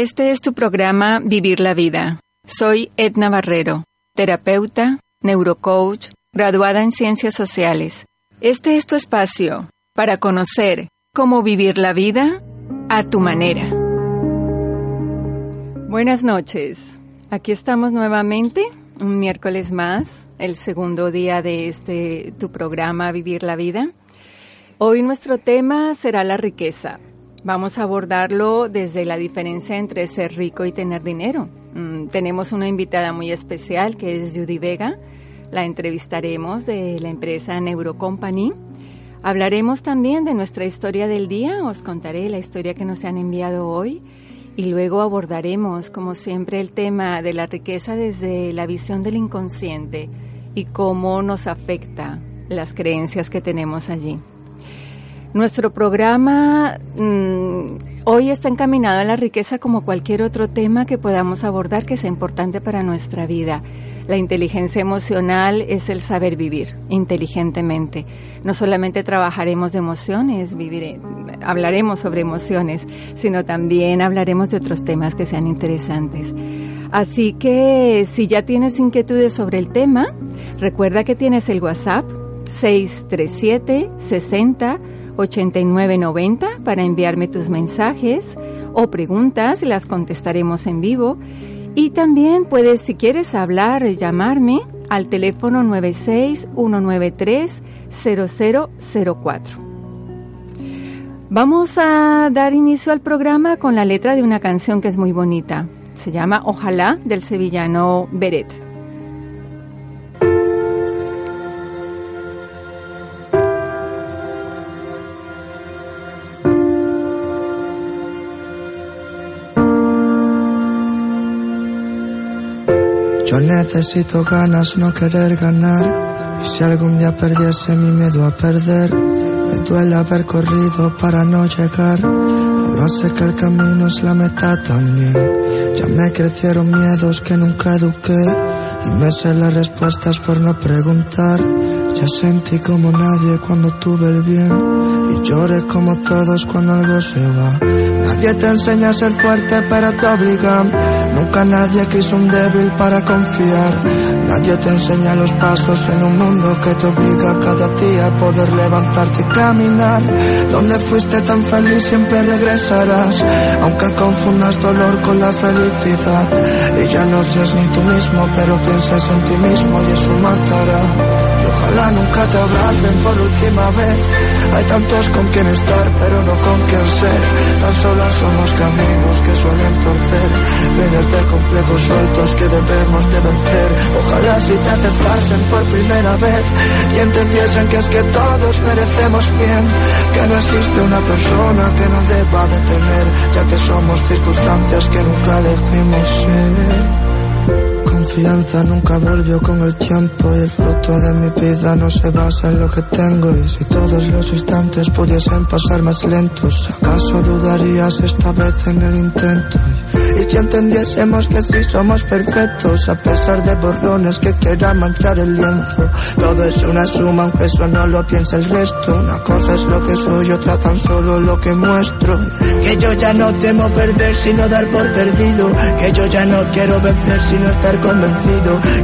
Este es tu programa Vivir la Vida. Soy Edna Barrero, terapeuta, neurocoach, graduada en Ciencias Sociales. Este es tu espacio para conocer cómo vivir la vida a tu manera. Buenas noches. Aquí estamos nuevamente, un miércoles más, el segundo día de este tu programa Vivir la Vida. Hoy nuestro tema será la riqueza. Vamos a abordarlo desde la diferencia entre ser rico y tener dinero. Mm, tenemos una invitada muy especial que es Judy Vega. La entrevistaremos de la empresa Neurocompany. Hablaremos también de nuestra historia del día. Os contaré la historia que nos han enviado hoy. Y luego abordaremos, como siempre, el tema de la riqueza desde la visión del inconsciente y cómo nos afecta las creencias que tenemos allí. Nuestro programa mm, hoy está encaminado a la riqueza como cualquier otro tema que podamos abordar que sea importante para nuestra vida. La inteligencia emocional es el saber vivir inteligentemente. No solamente trabajaremos de emociones, hablaremos sobre emociones, sino también hablaremos de otros temas que sean interesantes. Así que si ya tienes inquietudes sobre el tema, recuerda que tienes el WhatsApp 637 60 8990 para enviarme tus mensajes o preguntas, las contestaremos en vivo. Y también puedes, si quieres hablar, llamarme al teléfono 96-193-0004. Vamos a dar inicio al programa con la letra de una canción que es muy bonita. Se llama Ojalá del sevillano Beret. Yo necesito ganas, no querer ganar. Y si algún día perdiese mi miedo a perder, me duele haber corrido para no llegar. Ahora sé que el camino es la meta también. Ya me crecieron miedos que nunca eduqué. Y me sé las respuestas por no preguntar. Ya sentí como nadie cuando tuve el bien. Y lloré como todos cuando algo se va. Nadie te enseña a ser fuerte, pero te obligan Nunca nadie quiso un débil para confiar. Nadie te enseña los pasos en un mundo que te obliga cada día a poder levantarte y caminar. Donde fuiste tan feliz siempre regresarás, aunque confundas dolor con la felicidad. Y ya no seas ni tú mismo, pero piensas en ti mismo y eso matará. Ojalá nunca te abracen por última vez hay tantos con quien estar, pero no con quien ser. Tan solo somos caminos que suelen torcer. Vienes de complejos sueltos que debemos de vencer. Ojalá si te aceptasen por primera vez y entendiesen que es que todos merecemos bien. Que no existe una persona que no deba de tener, ya que somos circunstancias que nunca elegimos ser confianza nunca volvió con el tiempo y el fruto de mi vida no se basa en lo que tengo y si todos los instantes pudiesen pasar más lentos, ¿acaso dudarías esta vez en el intento? Y si entendiésemos que sí somos perfectos a pesar de borrones que quieran manchar el lienzo, todo es una suma aunque eso no lo piensa el resto, una cosa es lo que soy, otra tan solo lo que muestro, que yo ya no temo perder sino dar por perdido, que yo ya no quiero vencer sino estar con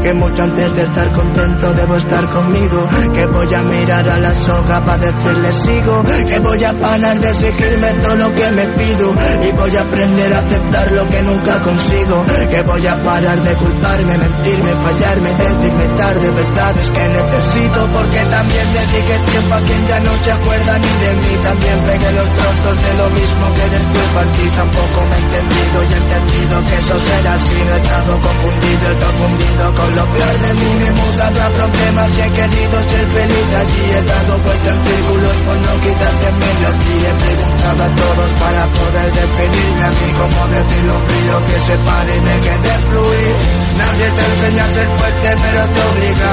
que mucho antes de estar contento debo estar conmigo, que voy a mirar a la soga para decirle sigo, que voy a parar de exigirme todo lo que me pido. Y voy a aprender a aceptar lo que nunca consigo, que voy a parar de culparme, mentirme, fallarme, decirme tarde verdades que necesito. Porque también dediqué tiempo a quien ya no se acuerda ni de mí, también pegué los trozos de lo mismo que después partí, tampoco me he entendido y he entendido que eso será así, no he estado confundido, confundido con lo peor de mí. Me he mudado a problemas y he querido ser feliz allí. He dado vueltas en círculos por no quitarte en medio a ti. He preguntado a todos para poder definirme a mí Como decirlo un río que se pare y deje de fluir Nadie te enseña a ser fuerte pero te obliga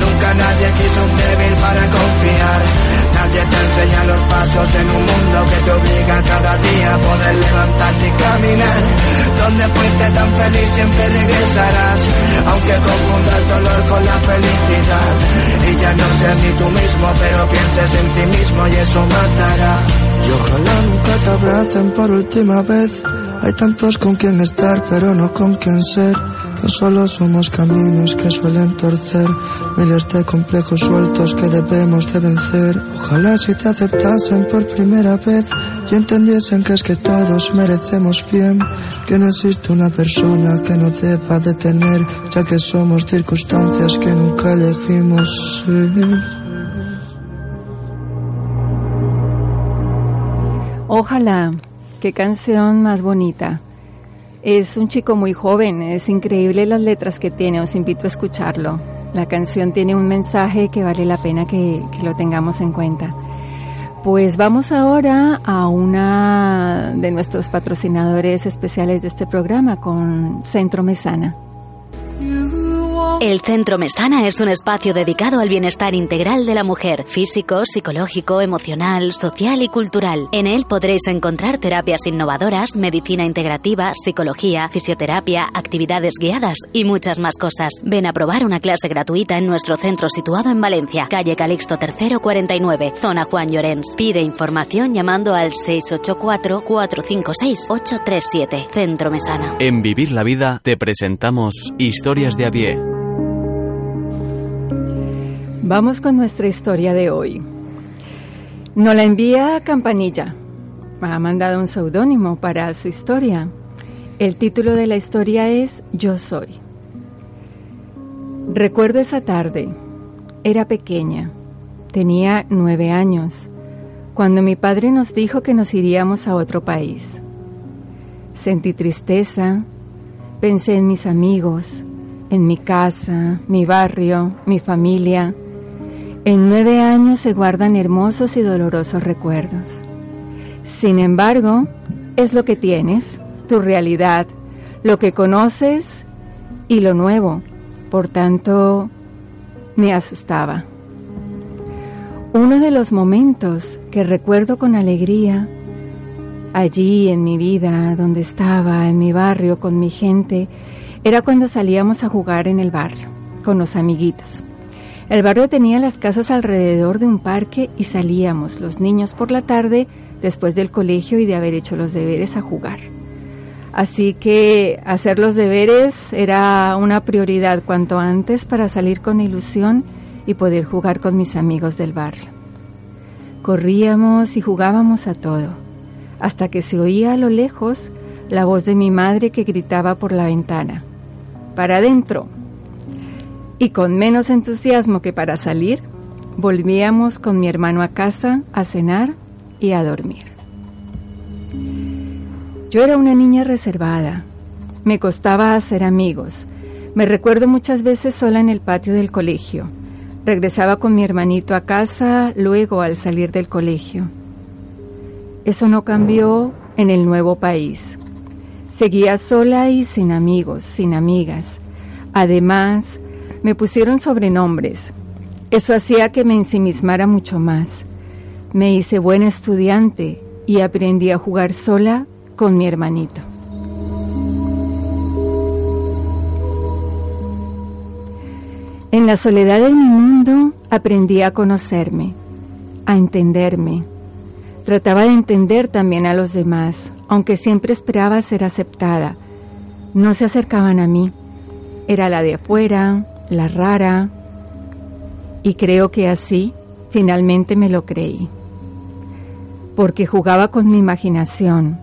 Nunca nadie quiso un débil para confiar Nadie te enseña los pasos en un mundo que te obliga cada día a poder levantarte y caminar. Donde fuiste tan feliz siempre regresarás, aunque confundas dolor con la felicidad. Y ya no seas ni tú mismo, pero pienses en ti mismo y eso matará. Y ojalá nunca te abracen por última vez Hay tantos con quien estar, pero no con quien ser. No solo somos caminos que suelen torcer, miles de complejos sueltos que debemos de vencer. Ojalá si te aceptasen por primera vez y entendiesen que es que todos merecemos bien, que no existe una persona que no deba de tener, ya que somos circunstancias que nunca elegimos ser. Ojalá, qué canción más bonita. Es un chico muy joven, es increíble las letras que tiene, os invito a escucharlo. La canción tiene un mensaje que vale la pena que, que lo tengamos en cuenta. Pues vamos ahora a una de nuestros patrocinadores especiales de este programa con Centro Mesana. El Centro Mesana es un espacio dedicado al bienestar integral de la mujer, físico, psicológico, emocional, social y cultural. En él podréis encontrar terapias innovadoras, medicina integrativa, psicología, fisioterapia, actividades guiadas y muchas más cosas. Ven a probar una clase gratuita en nuestro centro situado en Valencia, calle Calixto III 49, zona Juan Llorens. Pide información llamando al 684-456-837. Centro Mesana. En Vivir la Vida te presentamos Historias de a pie. Vamos con nuestra historia de hoy. Nos la envía Campanilla. Ha mandado un seudónimo para su historia. El título de la historia es Yo soy. Recuerdo esa tarde. Era pequeña. Tenía nueve años. Cuando mi padre nos dijo que nos iríamos a otro país. Sentí tristeza. Pensé en mis amigos, en mi casa, mi barrio, mi familia en nueve años se guardan hermosos y dolorosos recuerdos. Sin embargo, es lo que tienes, tu realidad, lo que conoces y lo nuevo. Por tanto, me asustaba. Uno de los momentos que recuerdo con alegría, allí en mi vida, donde estaba, en mi barrio, con mi gente, era cuando salíamos a jugar en el barrio, con los amiguitos. El barrio tenía las casas alrededor de un parque y salíamos los niños por la tarde después del colegio y de haber hecho los deberes a jugar. Así que hacer los deberes era una prioridad cuanto antes para salir con ilusión y poder jugar con mis amigos del barrio. Corríamos y jugábamos a todo, hasta que se oía a lo lejos la voz de mi madre que gritaba por la ventana. Para adentro, y con menos entusiasmo que para salir, volvíamos con mi hermano a casa a cenar y a dormir. Yo era una niña reservada, me costaba hacer amigos, me recuerdo muchas veces sola en el patio del colegio. Regresaba con mi hermanito a casa luego al salir del colegio. Eso no cambió en el nuevo país. Seguía sola y sin amigos, sin amigas. Además, me pusieron sobrenombres. Eso hacía que me ensimismara mucho más. Me hice buena estudiante y aprendí a jugar sola con mi hermanito. En la soledad de mi mundo aprendí a conocerme, a entenderme. Trataba de entender también a los demás, aunque siempre esperaba ser aceptada. No se acercaban a mí. Era la de afuera, la rara, y creo que así finalmente me lo creí. Porque jugaba con mi imaginación,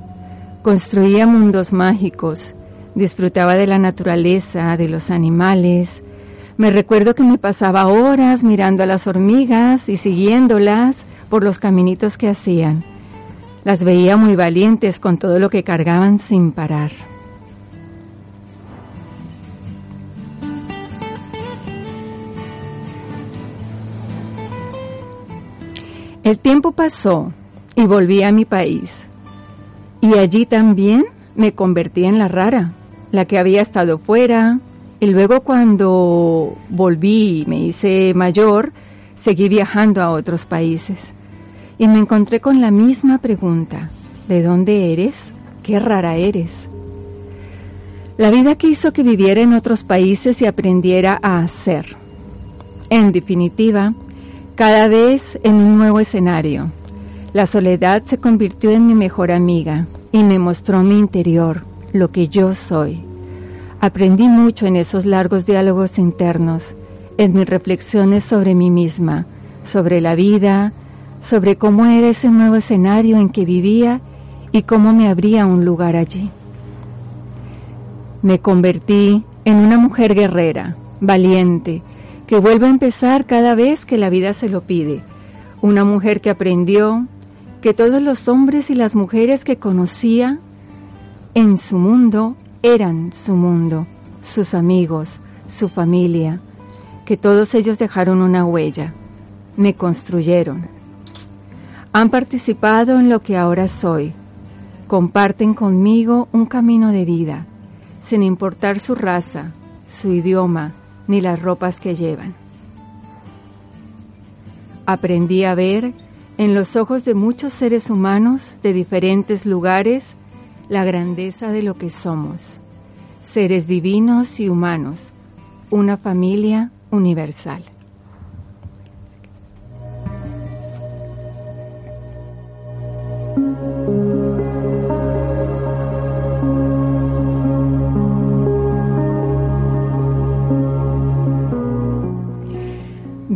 construía mundos mágicos, disfrutaba de la naturaleza, de los animales. Me recuerdo que me pasaba horas mirando a las hormigas y siguiéndolas por los caminitos que hacían. Las veía muy valientes con todo lo que cargaban sin parar. El tiempo pasó y volví a mi país. Y allí también me convertí en la rara, la que había estado fuera. Y luego cuando volví y me hice mayor, seguí viajando a otros países. Y me encontré con la misma pregunta. ¿De dónde eres? ¿Qué rara eres? La vida que hizo que viviera en otros países y aprendiera a hacer. En definitiva, cada vez en un nuevo escenario. La soledad se convirtió en mi mejor amiga y me mostró mi interior, lo que yo soy. Aprendí mucho en esos largos diálogos internos, en mis reflexiones sobre mí misma, sobre la vida, sobre cómo era ese nuevo escenario en que vivía y cómo me abría un lugar allí. Me convertí en una mujer guerrera, valiente, que vuelve a empezar cada vez que la vida se lo pide. Una mujer que aprendió que todos los hombres y las mujeres que conocía en su mundo eran su mundo, sus amigos, su familia, que todos ellos dejaron una huella, me construyeron. Han participado en lo que ahora soy, comparten conmigo un camino de vida, sin importar su raza, su idioma, ni las ropas que llevan. Aprendí a ver en los ojos de muchos seres humanos de diferentes lugares la grandeza de lo que somos, seres divinos y humanos, una familia universal.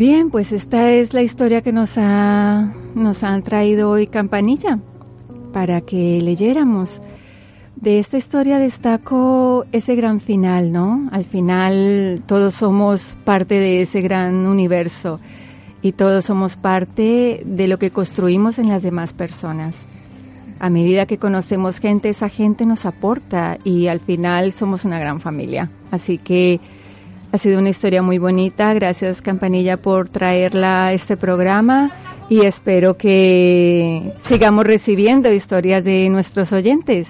Bien, pues esta es la historia que nos, ha, nos han traído hoy Campanilla para que leyéramos. De esta historia destaco ese gran final, ¿no? Al final todos somos parte de ese gran universo y todos somos parte de lo que construimos en las demás personas. A medida que conocemos gente, esa gente nos aporta y al final somos una gran familia. Así que ha sido una historia muy bonita. Gracias Campanilla por traerla a este programa y espero que sigamos recibiendo historias de nuestros oyentes.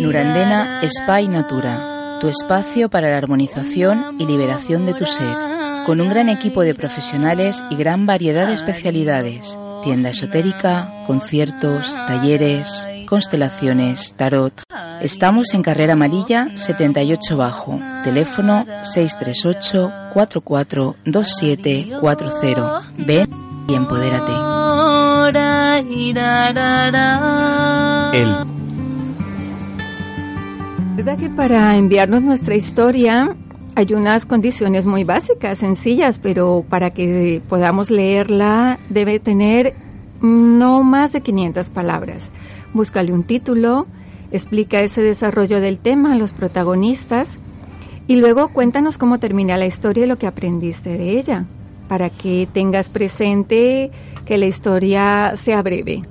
Nurandena Spa Natura, tu espacio para la armonización y liberación de tu ser con un gran equipo de profesionales y gran variedad de especialidades. Tienda esotérica, conciertos, talleres, constelaciones, tarot. Estamos en Carrera Amarilla 78 Bajo, teléfono 638 442740. Ven y empodérate. El ¿Verdad que para enviarnos nuestra historia hay unas condiciones muy básicas, sencillas, pero para que podamos leerla debe tener no más de 500 palabras. Búscale un título, explica ese desarrollo del tema a los protagonistas y luego cuéntanos cómo termina la historia y lo que aprendiste de ella, para que tengas presente que la historia sea breve.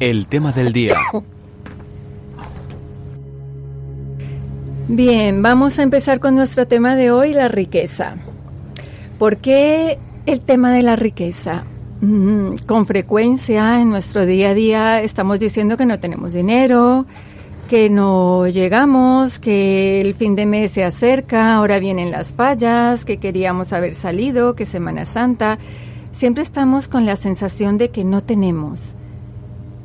El tema del día. Bien, vamos a empezar con nuestro tema de hoy, la riqueza. ¿Por qué el tema de la riqueza? Mm, con frecuencia en nuestro día a día estamos diciendo que no tenemos dinero, que no llegamos, que el fin de mes se acerca, ahora vienen las fallas, que queríamos haber salido, que Semana Santa. Siempre estamos con la sensación de que no tenemos.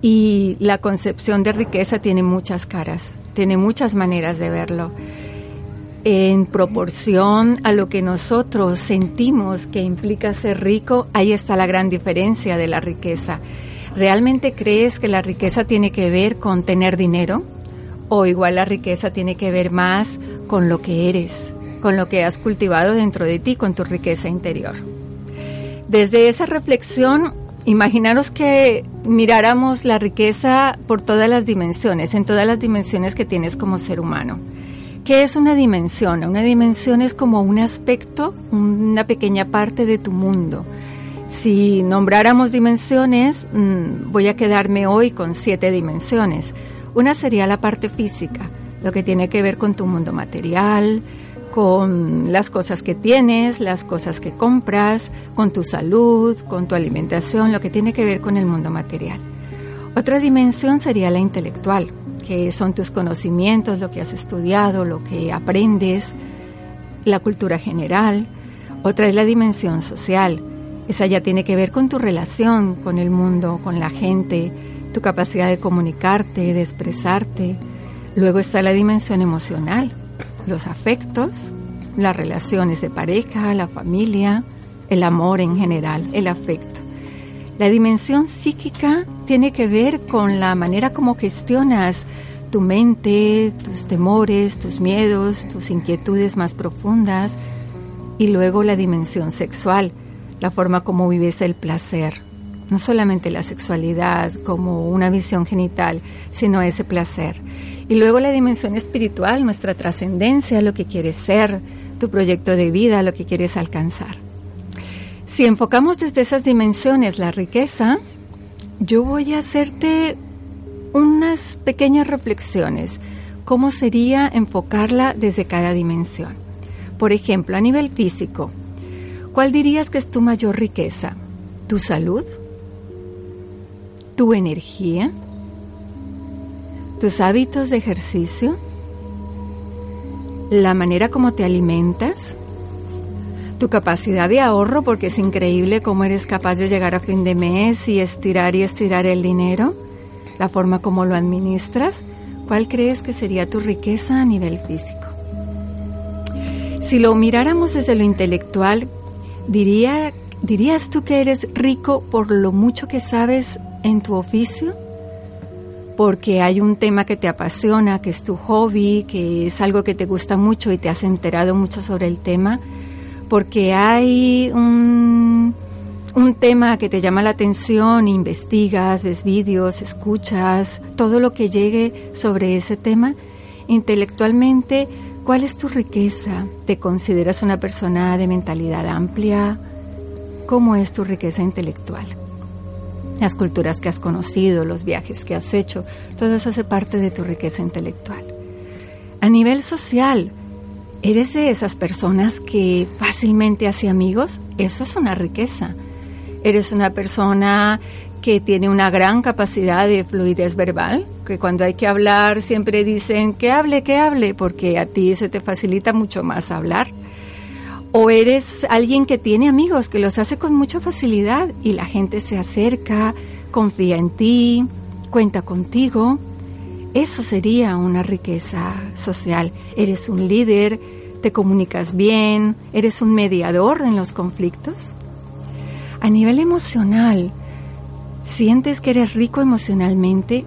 Y la concepción de riqueza tiene muchas caras tiene muchas maneras de verlo. En proporción a lo que nosotros sentimos que implica ser rico, ahí está la gran diferencia de la riqueza. ¿Realmente crees que la riqueza tiene que ver con tener dinero? ¿O igual la riqueza tiene que ver más con lo que eres, con lo que has cultivado dentro de ti, con tu riqueza interior? Desde esa reflexión Imaginaros que miráramos la riqueza por todas las dimensiones, en todas las dimensiones que tienes como ser humano. ¿Qué es una dimensión? Una dimensión es como un aspecto, una pequeña parte de tu mundo. Si nombráramos dimensiones, mm, voy a quedarme hoy con siete dimensiones. Una sería la parte física, lo que tiene que ver con tu mundo material, con las cosas que tienes, las cosas que compras, con tu salud, con tu alimentación, lo que tiene que ver con el mundo material. Otra dimensión sería la intelectual, que son tus conocimientos, lo que has estudiado, lo que aprendes, la cultura general. Otra es la dimensión social, Esa ya tiene que ver con tu relación con el mundo, con la gente, tu capacidad de comunicarte, de expresarte. Luego está la dimensión emocional, los afectos, las relaciones de pareja, la familia, el amor en general, el afecto. La dimensión psíquica tiene que ver con la manera como gestionas tu mente, tus temores, tus miedos, tus inquietudes más profundas. Y luego la dimensión sexual, la forma como vives el placer. No solamente la sexualidad como una visión genital, sino ese placer. Y luego la dimensión espiritual, nuestra trascendencia, lo que quieres ser, tu proyecto de vida, lo que quieres alcanzar. Si enfocamos desde esas dimensiones la riqueza, yo voy a hacerte unas pequeñas reflexiones. ¿Cómo sería enfocarla desde cada dimensión? Por ejemplo, a nivel físico, ¿cuál dirías que es tu mayor riqueza? ¿Tu salud? ¿Tu energía? ¿Tus hábitos de ejercicio? ¿La manera como te alimentas? tu capacidad de ahorro, porque es increíble cómo eres capaz de llegar a fin de mes y estirar y estirar el dinero, la forma como lo administras, ¿cuál crees que sería tu riqueza a nivel físico? Si lo miráramos desde lo intelectual, diría, ¿dirías tú que eres rico por lo mucho que sabes en tu oficio? Porque hay un tema que te apasiona, que es tu hobby, que es algo que te gusta mucho y te has enterado mucho sobre el tema porque hay un, tema que te llama la atención, investigas, ves vídeos, escuchas, todo lo que llegue sobre ese tema, intelectualmente, ¿cuál es tu riqueza? ¿Te consideras una persona de mentalidad amplia? ¿Cómo es tu riqueza intelectual? Las culturas que has conocido, los viajes que has hecho, todo eso hace parte de tu riqueza intelectual. A nivel social, ¿Eres de esas personas que fácilmente hace amigos? Eso es una riqueza. ¿Eres una persona que tiene una gran capacidad de fluidez verbal? Que cuando hay que hablar siempre dicen que hable, que hable, porque a ti se te facilita mucho más hablar. ¿O eres alguien que tiene amigos, que los hace con mucha facilidad y la gente se acerca, confía en ti, cuenta contigo? Eso sería una riqueza social. Eres un líder, te comunicas bien, eres un mediador en los conflictos. A nivel emocional, sientes que eres rico emocionalmente,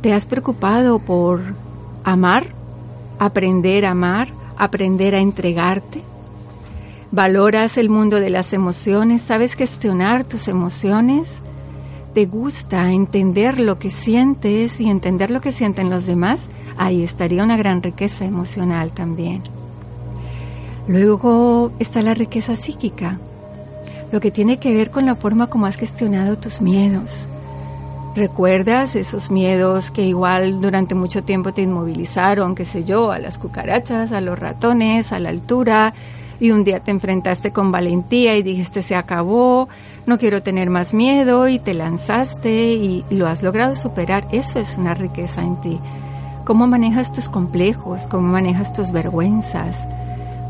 te has preocupado por amar, aprender a amar, aprender a entregarte. Valoras el mundo de las emociones, sabes gestionar tus emociones te gusta entender lo que sientes y entender lo que sienten los demás, ahí estaría una gran riqueza emocional también. Luego está la riqueza psíquica, lo que tiene que ver con la forma como has gestionado tus miedos. ¿Recuerdas esos miedos que igual durante mucho tiempo te inmovilizaron, qué sé yo, a las cucarachas, a los ratones, a la altura, y un día te enfrentaste con valentía y dijiste se acabó, no quiero tener más miedo y te lanzaste y lo has logrado superar. Eso es una riqueza en ti. Cómo manejas tus complejos, cómo manejas tus vergüenzas.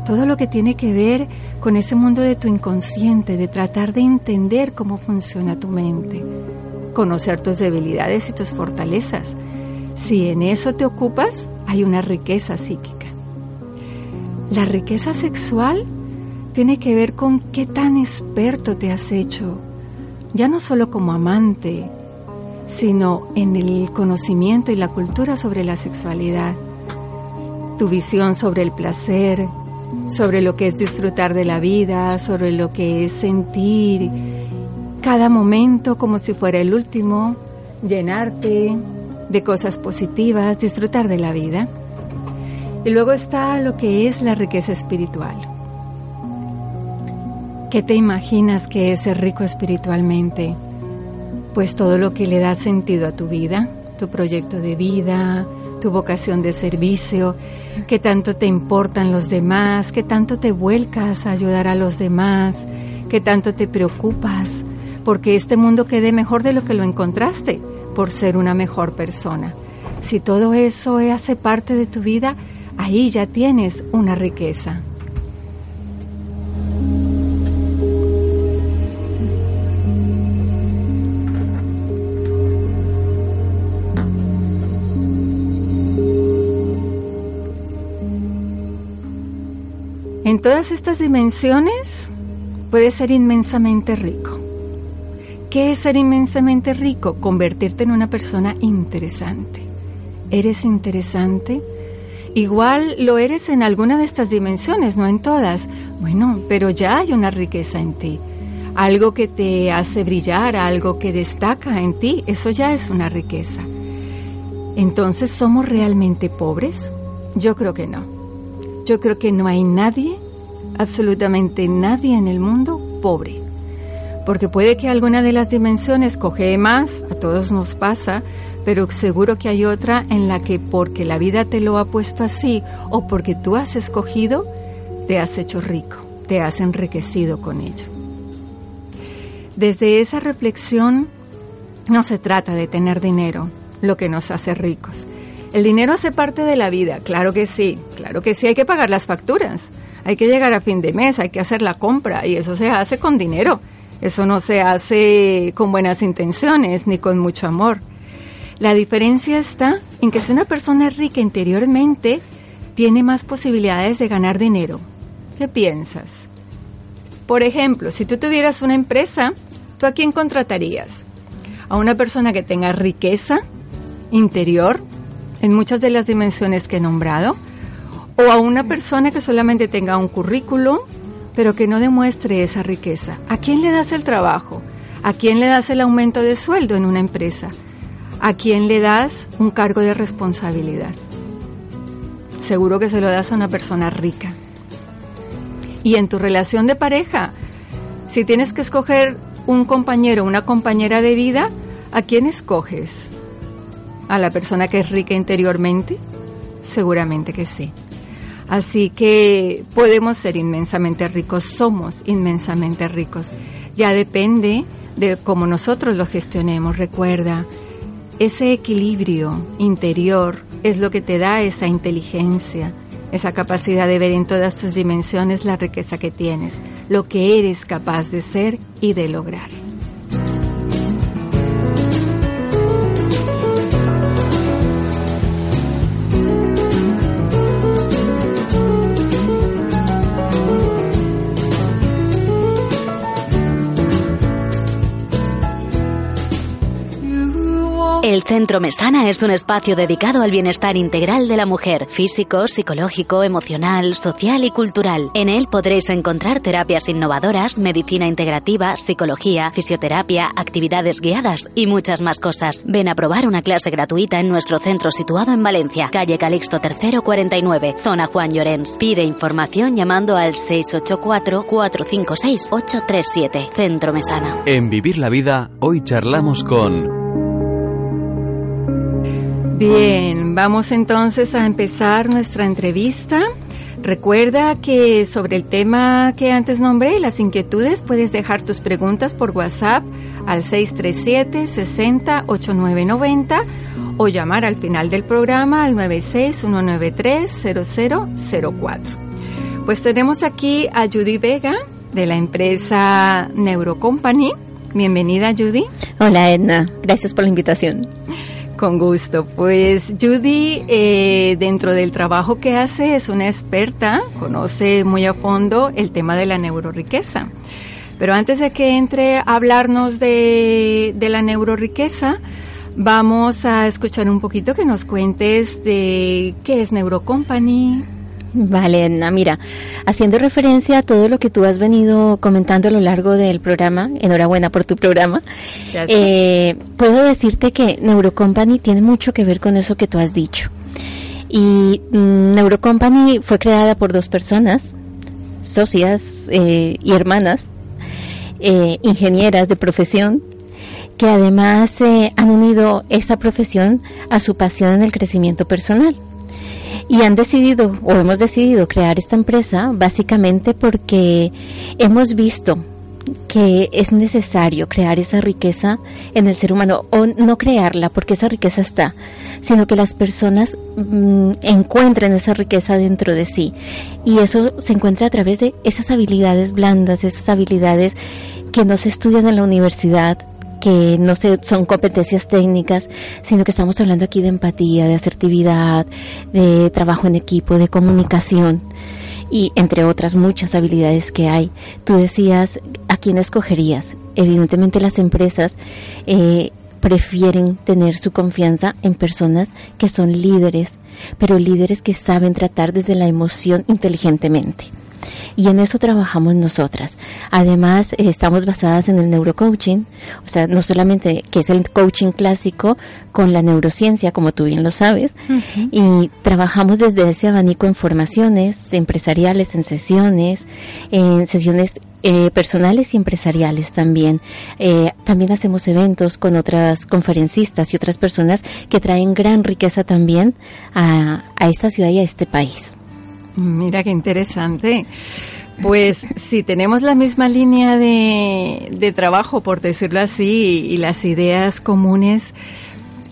Todo lo que tiene que ver con ese mundo de tu inconsciente, de tratar de entender cómo funciona tu mente, conocer tus debilidades y tus fortalezas. Si en eso te ocupas, hay una riqueza psíquica. La riqueza sexual tiene que ver con qué tan experto te has hecho, ya no solo como amante, sino en el conocimiento y la cultura sobre la sexualidad, tu visión sobre el placer, sobre lo que es disfrutar de la vida, sobre lo que es sentir cada momento como si fuera el último, llenarte de cosas positivas, disfrutar de la vida. Y luego está lo que es la riqueza espiritual. ¿Qué te imaginas que es ser rico espiritualmente? Pues todo lo que le da sentido a tu vida, tu proyecto de vida, tu vocación de servicio, qué tanto te importan los demás, qué tanto te vuelcas a ayudar a los demás, qué tanto te preocupas porque este mundo quede mejor de lo que lo encontraste por ser una mejor persona. Si todo eso hace parte de tu vida, ahí ya tienes una riqueza. En todas estas dimensiones puedes ser inmensamente rico. ¿Qué es ser inmensamente rico? Convertirte en una persona interesante. ¿Eres interesante? Igual lo eres en alguna de estas dimensiones, no en todas. Bueno, pero ya hay una riqueza en ti. Algo que te hace brillar, algo que destaca en ti, eso ya es una riqueza. Entonces, ¿somos realmente pobres? Yo creo que no. Yo creo que no hay nadie, absolutamente nadie en el mundo pobre. Porque puede que alguna de las dimensiones coge más, a todos nos pasa, pero seguro que hay otra en la que porque la vida te lo ha puesto así o porque tú has escogido, te has hecho rico, te has enriquecido con ello. Desde esa reflexión no se trata de tener dinero, lo que nos hace ricos. El dinero hace parte de la vida, claro que sí, claro que sí, hay que pagar las facturas, hay que llegar a fin de mes, hay que hacer la compra y eso se hace con dinero, eso no se hace con buenas intenciones ni con mucho amor. La diferencia está en que si una persona es rica interiormente, tiene más posibilidades de ganar dinero. ¿Qué piensas? Por ejemplo, si tú tuvieras una empresa, ¿tú a quién contratarías? ¿A una persona que tenga riqueza interior en muchas de las dimensiones que he nombrado? ¿O a una persona que solamente tenga un currículum, pero que no demuestre esa riqueza? ¿A quién le das el trabajo? ¿A quién le das el aumento de sueldo en una empresa? ¿A quién le das un cargo de responsabilidad? Seguro que se lo das a una persona rica. Y en tu relación de pareja, si tienes que escoger un compañero una compañera de vida, ¿a quién escoges? ¿A la persona que es rica interiormente? Seguramente que sí. Así que podemos ser inmensamente ricos, somos inmensamente ricos. Ya depende de cómo nosotros lo gestionemos. Recuerda, ese equilibrio interior es lo que te da esa inteligencia, esa capacidad de ver en todas tus dimensiones la riqueza que tienes, lo que eres capaz de ser y de lograr. El Centro Mesana es un espacio dedicado al bienestar integral de la mujer, físico, psicológico, emocional, social y cultural. En él podréis encontrar terapias innovadoras, medicina integrativa, psicología, fisioterapia, actividades guiadas y muchas más cosas. Ven a probar una clase gratuita en nuestro centro situado en Valencia, calle Calixto III 49, zona Juan Llorens. Pide información llamando al 684 456 837. Centro Mesana. En Vivir la Vida, hoy charlamos con Bien, vamos entonces a empezar nuestra entrevista. Recuerda que sobre el tema que antes nombré, las inquietudes, puedes dejar tus preguntas por WhatsApp al 637-60-8990 o llamar al final del programa al 96-193-0004. Pues tenemos aquí a Judy Vega de la empresa Neurocompany. Bienvenida, Judy. Hola, Edna. Gracias por la invitación. Con gusto. Pues Judy, eh, dentro del trabajo que hace, es una experta, conoce muy a fondo el tema de la neuroriqueza. Pero antes de que entre a hablarnos de, de la neuroriqueza, vamos a escuchar un poquito que nos cuentes de qué es Neurocompany, Vale, Edna, mira, haciendo referencia a todo lo que tú has venido comentando a lo largo del programa, enhorabuena por tu programa, eh, puedo decirte que Neurocompany tiene mucho que ver con eso que tú has dicho. Y mm, Neurocompany fue creada por dos personas, socias eh, y hermanas, eh, ingenieras de profesión, que además han unido esa profesión a su pasión en el crecimiento personal y han decidido o hemos decidido crear esta empresa básicamente porque hemos visto que es necesario crear esa riqueza en el ser humano o no crearla porque esa riqueza está, sino que las personas mm, encuentren esa riqueza dentro de sí. Y eso se encuentra a través de esas habilidades blandas, esas habilidades que no se estudian en la universidad, que no se, son competencias técnicas, sino que estamos hablando aquí de empatía, de asertividad, de trabajo en equipo, de comunicación. y entre otras muchas habilidades que hay. Tú decías, ¿a quién escogerías? Evidentemente las empresas eh, prefieren tener su confianza en personas que son líderes, pero líderes que saben tratar desde la emoción inteligentemente. Y en eso trabajamos nosotras. Además, estamos basadas en el neurocoaching, o sea, no solamente que es el coaching clásico con la neurociencia, como tú bien lo sabes, y trabajamos desde ese abanico en formaciones empresariales, en sesiones, en sesiones eh, personales y empresariales también. Eh, también hacemos eventos con otras conferencistas y otras personas que traen gran riqueza también a, a esta ciudad y a este país. Mira qué interesante. Pues si tenemos la misma línea de, de, trabajo, por decirlo así, y las ideas comunes,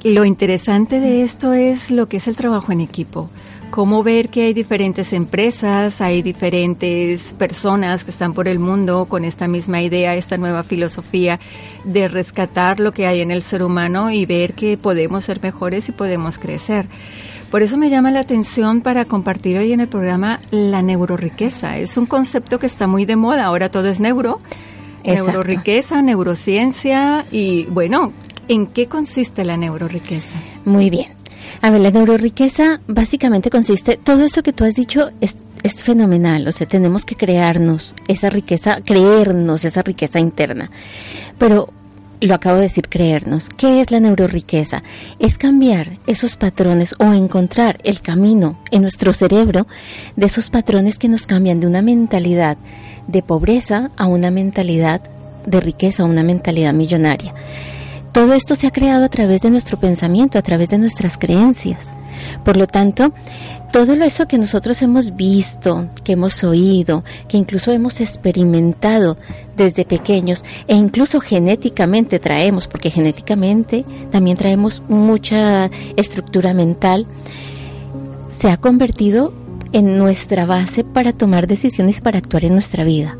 lo interesante de esto es lo que es el trabajo en equipo. Cómo ver que hay diferentes empresas, hay diferentes personas que están por el mundo con esta misma idea, esta nueva filosofía de rescatar lo que hay en el ser humano y ver que podemos ser mejores y podemos crecer. Por eso me llama la atención para compartir hoy en el programa la neuroriqueza. Es un concepto que está muy de moda, ahora todo es neuro. Neuroriqueza, neurociencia y bueno, ¿en qué consiste la neuroriqueza? Muy bien. A ver, la neuroriqueza básicamente consiste, todo eso que tú has dicho es, es fenomenal, o sea, tenemos que crearnos esa riqueza, creernos esa riqueza interna. Pero lo acabo de decir, creernos. ¿Qué es la neuroriqueza? Es cambiar esos patrones o encontrar el camino en nuestro cerebro de esos patrones que nos cambian de una mentalidad de pobreza a una mentalidad de riqueza, a una mentalidad millonaria. Todo esto se ha creado a través de nuestro pensamiento, a través de nuestras creencias. Por lo tanto, todo eso que nosotros hemos visto, que hemos oído, que incluso hemos experimentado desde pequeños e incluso genéticamente traemos, porque genéticamente también traemos mucha estructura mental, se ha convertido en nuestra base para tomar decisiones para actuar en nuestra vida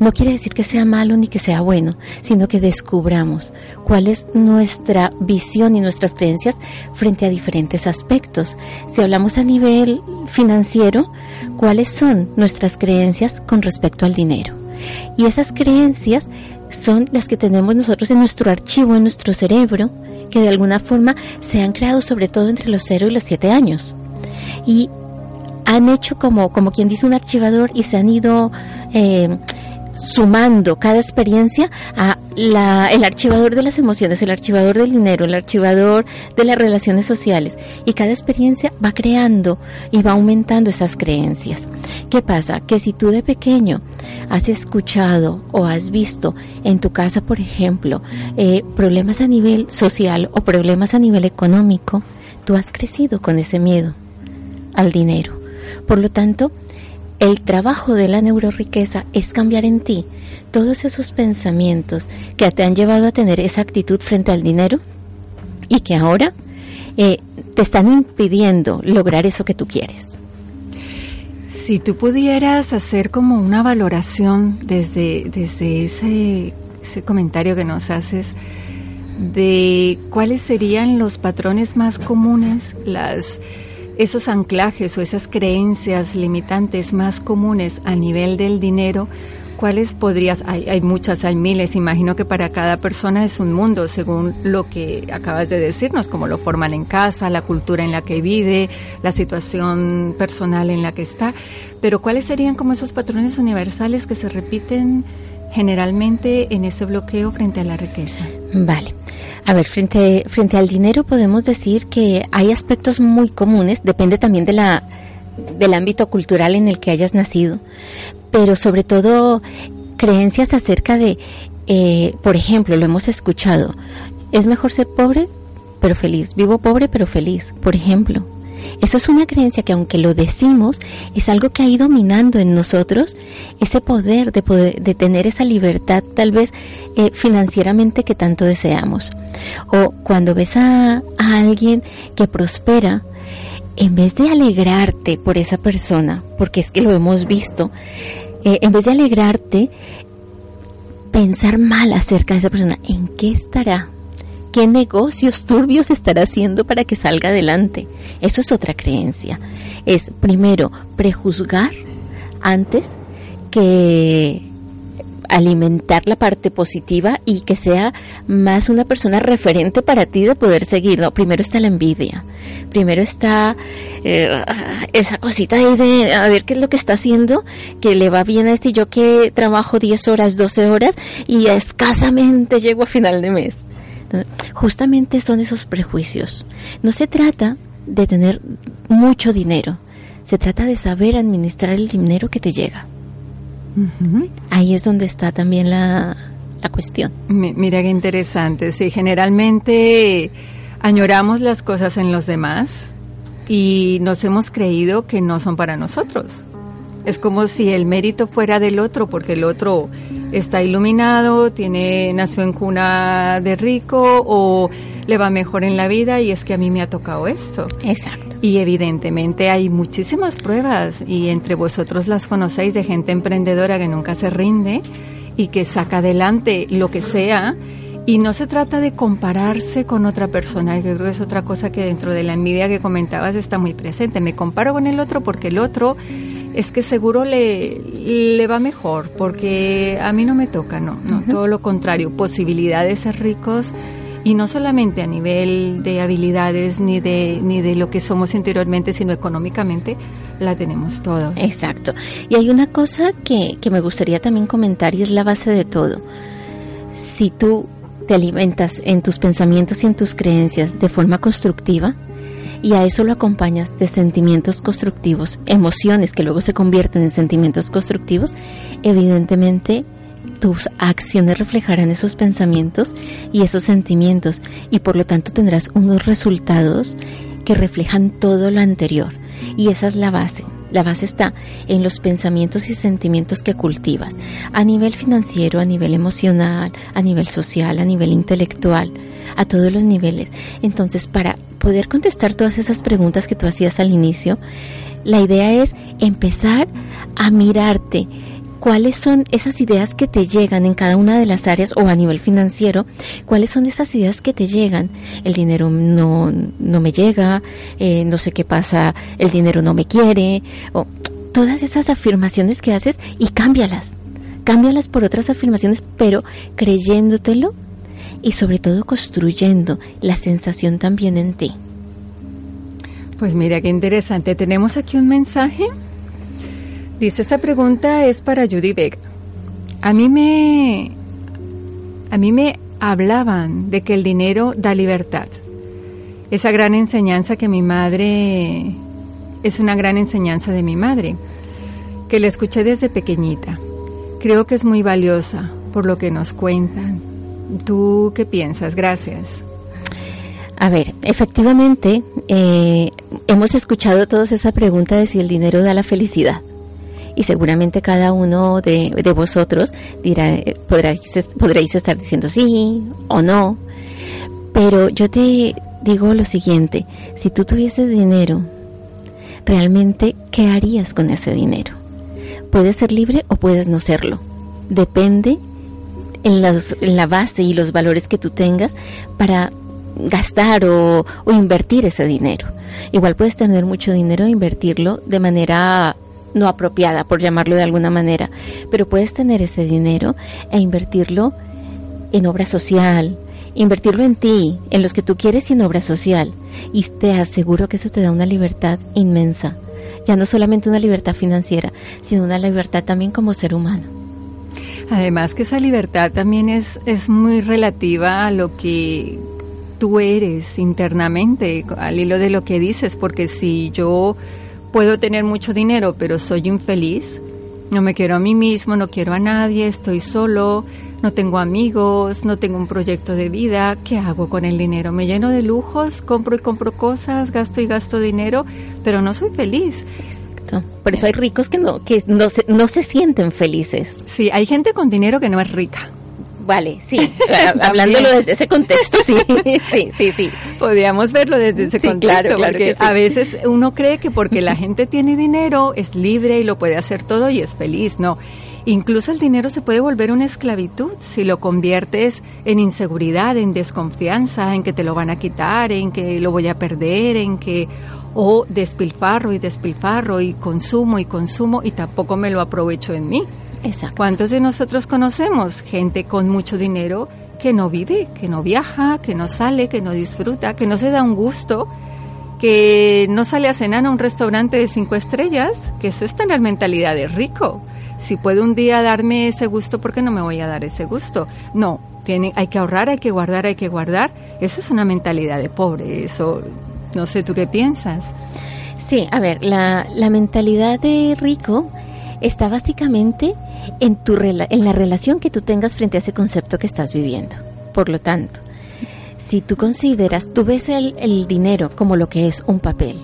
no quiere decir que sea malo ni que sea bueno, sino que descubramos cuál es nuestra visión y nuestras creencias frente a diferentes aspectos. Si hablamos a nivel financiero, cuáles son nuestras creencias con respecto al dinero. Y esas creencias son las que tenemos nosotros en nuestro archivo, en nuestro cerebro, que de alguna forma se han creado sobre todo entre los 0 y los 7 años. Y han hecho como, como quien dice un archivador y se han ido eh, sumando cada experiencia a el archivador de las emociones, el archivador del dinero, el archivador de las relaciones sociales. Y cada experiencia va creando y va aumentando esas creencias. ¿Qué pasa? Que si tú de pequeño has escuchado o has visto en tu casa, por ejemplo, eh, problemas a nivel social o problemas a nivel económico, tú has crecido con ese miedo al dinero. Por lo tanto, el trabajo de la neuroriqueza es cambiar en ti todos esos pensamientos que te han llevado a tener esa actitud frente al dinero y que ahora eh, te están impidiendo lograr eso que tú quieres. Si tú pudieras hacer como una valoración desde, desde ese, ese comentario que nos haces de cuáles serían los patrones más comunes, las esos anclajes o esas creencias limitantes más comunes a nivel del dinero, ¿cuáles podrías? Hay, hay muchas, hay miles, imagino que para cada persona es un mundo, según lo que acabas de decirnos, como lo forman en casa, la cultura en la que vive, la situación personal en la que está, pero ¿cuáles serían como esos patrones universales que se repiten generalmente en ese bloqueo frente a la riqueza? Vale. A ver, frente, frente al dinero podemos decir que hay aspectos muy comunes, depende también de la, del ámbito cultural en el que hayas nacido, pero sobre todo creencias acerca de, eh, por ejemplo, lo hemos escuchado, es mejor ser pobre pero feliz, vivo pobre pero feliz, por ejemplo. Eso es una creencia que aunque lo decimos, es algo que ha ido minando en nosotros ese poder de, poder, de tener esa libertad tal vez eh, financieramente que tanto deseamos. O cuando ves a, alguien que prospera, en vez de alegrarte por esa persona, porque es que lo hemos visto, eh, en vez de alegrarte, pensar mal acerca de esa persona, ¿en qué estará? ¿Qué negocios turbios estará haciendo para que salga adelante? Eso es otra creencia. Es primero prejuzgar antes que alimentar la parte positiva y que sea más una persona referente para ti de poder seguir. No, primero está la envidia, primero está eh, esa cosita ahí de a ver qué es lo que está haciendo, que le va bien a este, yo que trabajo 10 horas, 12 horas y escasamente llego a final de mes. Justamente son esos prejuicios. No se trata de tener mucho dinero, se trata de saber administrar el dinero que te llega. Ahí es donde está también la, la cuestión. mira qué interesante. Sí, generalmente añoramos las cosas en los demás y nos hemos creído que no son para nosotros. Es como si el mérito fuera del otro, porque el otro está iluminado, tiene, nació en cuna de rico o le va mejor en la vida y es que a mí me ha tocado esto. Exacto. Y evidentemente hay muchísimas pruebas y entre vosotros las conocéis de gente emprendedora que nunca se rinde y que saca adelante lo que sea. Y no se trata de compararse con otra persona, yo creo que es otra cosa que dentro de la envidia que comentabas está muy presente. Me comparo con el otro porque el otro es que seguro le, le va mejor, porque a mí no me toca, no, no, todo lo contrario, posibilidades de ser ricos y no solamente a nivel de habilidades ni de ni de lo que somos interiormente sino económicamente la tenemos todo. Exacto. Y hay una cosa que, que me gustaría también comentar y es la base de todo. Si tú te alimentas en tus pensamientos y en tus creencias de forma constructiva y a eso lo acompañas de sentimientos constructivos, emociones que luego se convierten en sentimientos constructivos, evidentemente tus acciones reflejarán esos pensamientos y esos sentimientos y por lo tanto tendrás unos resultados que reflejan todo lo anterior. Y esa es la base. La base está en los pensamientos y sentimientos que cultivas, a nivel financiero, a nivel emocional, a nivel social, a nivel intelectual, a todos los niveles. Entonces, para poder contestar todas esas preguntas que tú hacías al inicio, la idea es empezar a mirarte cuáles son esas ideas que te llegan en cada una de las áreas o a nivel financiero, cuáles son esas ideas que te llegan. El dinero no, no me llega, eh, no sé qué pasa, el dinero no me quiere, o todas esas afirmaciones que haces y cámbialas. Cámbialas por otras afirmaciones, pero creyéndotelo y sobre todo construyendo la sensación también en ti. Pues mira qué interesante. Tenemos aquí un mensaje Dice, esta pregunta es para Judy Vega. A mí me, a mí me hablaban de que el dinero da libertad. Esa gran enseñanza que mi madre, es una gran enseñanza de mi madre, que la escuché desde pequeñita. Creo que es muy valiosa por lo que nos cuentan. ¿Tú qué piensas? Gracias. A ver, efectivamente, eh, hemos escuchado todos esa pregunta de si el dinero da la felicidad y seguramente cada uno de, de vosotros dirá, podréis, podréis estar diciendo sí o no, pero yo te digo lo siguiente, si tú tuvieses dinero, realmente, ¿qué harías con ese dinero? Puedes ser libre o puedes no serlo. Depende en, en la base y los valores que tú tengas para gastar o, o, invertir ese dinero. Igual puedes tener mucho dinero e invertirlo de manera no apropiada, por llamarlo de alguna manera, pero puedes tener ese dinero e invertirlo en obra social, invertirlo en ti, en los que tú quieres y en obra social. Y te aseguro que eso te da una libertad inmensa. Ya no solamente una libertad financiera, sino una libertad también como ser humano. Además que esa libertad también es, es muy relativa a lo que tú eres internamente, al hilo de lo que dices, porque si yo puedo tener mucho dinero, pero soy infeliz, no me quiero a mí mismo, no quiero a nadie, estoy solo, no tengo amigos, no tengo un proyecto de vida, ¿qué hago con el dinero? Me lleno de lujos, compro y compro cosas, gasto y gasto dinero, pero no soy feliz. Por eso hay ricos que no que no se, no se sienten felices. Sí, hay gente con dinero que no es rica. Vale, sí, hablándolo desde ese contexto, sí, sí, sí, sí. Podríamos verlo desde ese contexto, porque a veces uno cree que porque la gente tiene dinero es libre y lo puede hacer todo y es feliz, no. Incluso el dinero se puede volver una esclavitud si lo conviertes en inseguridad, en desconfianza, en que te lo van a quitar, en que lo voy a perder, en que o despilfarro y despilfarro y consumo y consumo y tampoco me lo aprovecho en mí. Exacto. ¿Cuántos de nosotros conocemos gente con mucho dinero que no vive, que no viaja, que no sale, que no disfruta, que no se da un gusto, que no sale a cenar a un restaurante de cinco estrellas? Que eso es tener mentalidad de rico. Si puedo un día darme ese gusto, ¿por qué no me voy a dar ese gusto? No, tiene, hay que ahorrar, hay que guardar, hay que guardar. Eso es una mentalidad de pobre. Eso, no sé, ¿tú qué piensas? Sí, a ver, la, la mentalidad de rico está básicamente en, tu en la relación que tú tengas frente a ese concepto que estás viviendo. Por lo tanto, si tú consideras, tú ves el, el dinero como lo que es un papel,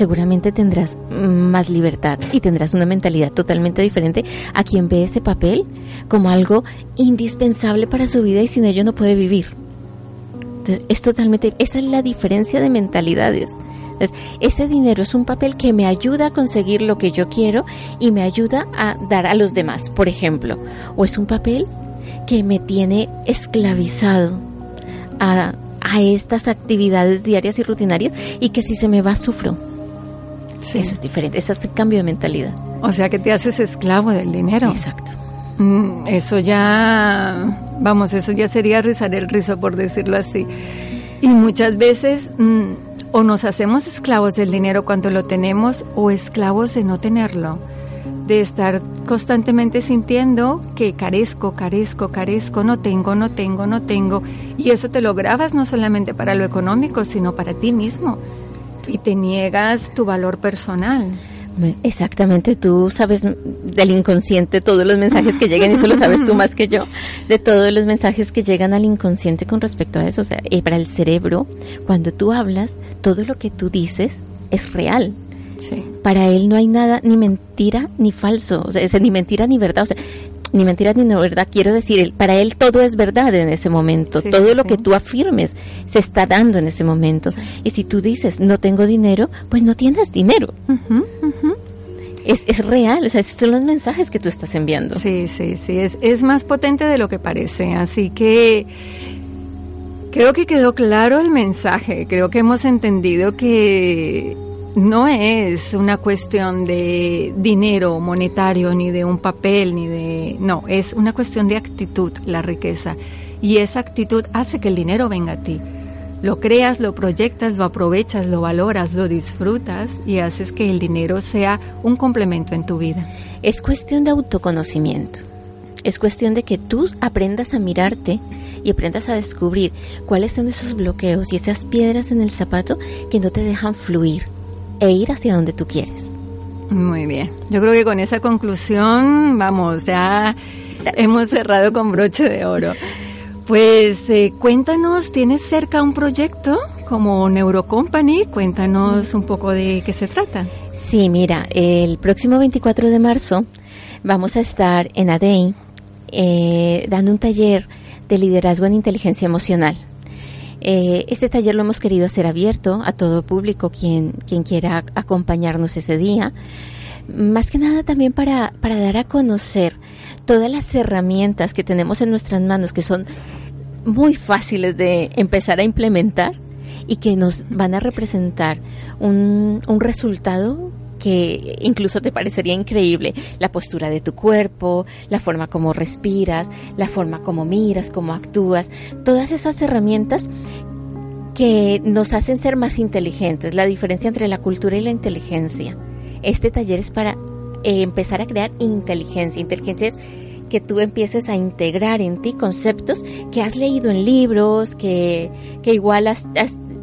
seguramente tendrás más libertad y tendrás una mentalidad totalmente diferente a quien ve ese papel como algo indispensable para su vida y sin ello no puede vivir. Entonces, es totalmente, esa es la diferencia de mentalidades. Ese dinero es un papel que me ayuda a conseguir lo que yo quiero y me ayuda a dar a los demás, por ejemplo. O es un papel que me tiene esclavizado a, a estas actividades diarias y rutinarias y que si se me va sufro. Sí. Eso es diferente, es este cambio de mentalidad. O sea que te haces esclavo del dinero. Exacto. Mm, eso ya, vamos, eso ya sería rizar el rizo por decirlo así. Y muchas veces mm, o nos hacemos esclavos del dinero cuando lo tenemos o esclavos de no tenerlo, de estar constantemente sintiendo que carezco, carezco, carezco, no tengo, no tengo, no tengo. Y eso te lo grabas no solamente para lo económico, sino para ti mismo. Y te niegas tu valor personal. Exactamente, tú sabes del inconsciente todos los mensajes que llegan, y eso lo sabes tú más que yo, de todos los mensajes que llegan al inconsciente con respecto a eso. O sea, y para el cerebro, cuando tú hablas, todo lo que tú dices es real. Sí. Para él no hay nada, ni mentira ni falso, o sea, es ni mentira ni verdad. O sea, ni mentira ni no verdad, quiero decir, para él todo es verdad en ese momento, Sí, todo sí, lo que tú afirmes se está dando en ese momento. Y si tú dices, no tengo dinero, pues no tienes dinero. Es, es real, o sea, esos son los mensajes que tú estás enviando. Sí, sí, sí, es, es más potente de lo que parece. Así que creo que quedó claro el mensaje. Creo que hemos entendido que no es una cuestión de dinero monetario, ni de un papel, ni de... No, es una cuestión de actitud, la riqueza. Y esa actitud hace que el dinero venga a ti. Lo creas, lo proyectas, lo aprovechas, lo valoras, lo disfrutas y haces que el dinero sea un complemento en tu vida. Es cuestión de autoconocimiento. Es cuestión de que tú aprendas a mirarte y aprendas a descubrir cuáles son esos bloqueos y esas piedras en el zapato que no te dejan fluir e ir hacia donde tú quieres. Muy bien. Yo creo que con esa conclusión, vamos, ya hemos cerrado con broche de oro. Pues eh, cuéntanos, ¿tienes cerca un proyecto como Neurocompany? Cuéntanos un poco de qué se trata. Sí, mira, el próximo 24 de marzo vamos a estar en ADEI eh, dando un taller de liderazgo en inteligencia emocional. Eh, este taller lo hemos querido hacer abierto a todo público quien, quien quiera acompañarnos ese día. Más que nada también para, para dar a conocer todas las herramientas que tenemos en nuestras manos que son muy fáciles de empezar a implementar y que nos van a representar un, un resultado que incluso te parecería increíble. La postura de tu cuerpo, la forma como respiras, la forma como miras, cómo actúas, todas esas herramientas que nos hacen ser más inteligentes, la diferencia entre la cultura y la inteligencia. Este taller es para eh, empezar a crear inteligencia. Inteligencia es que tú empieces a integrar en ti conceptos que has leído en libros, que, que igual has,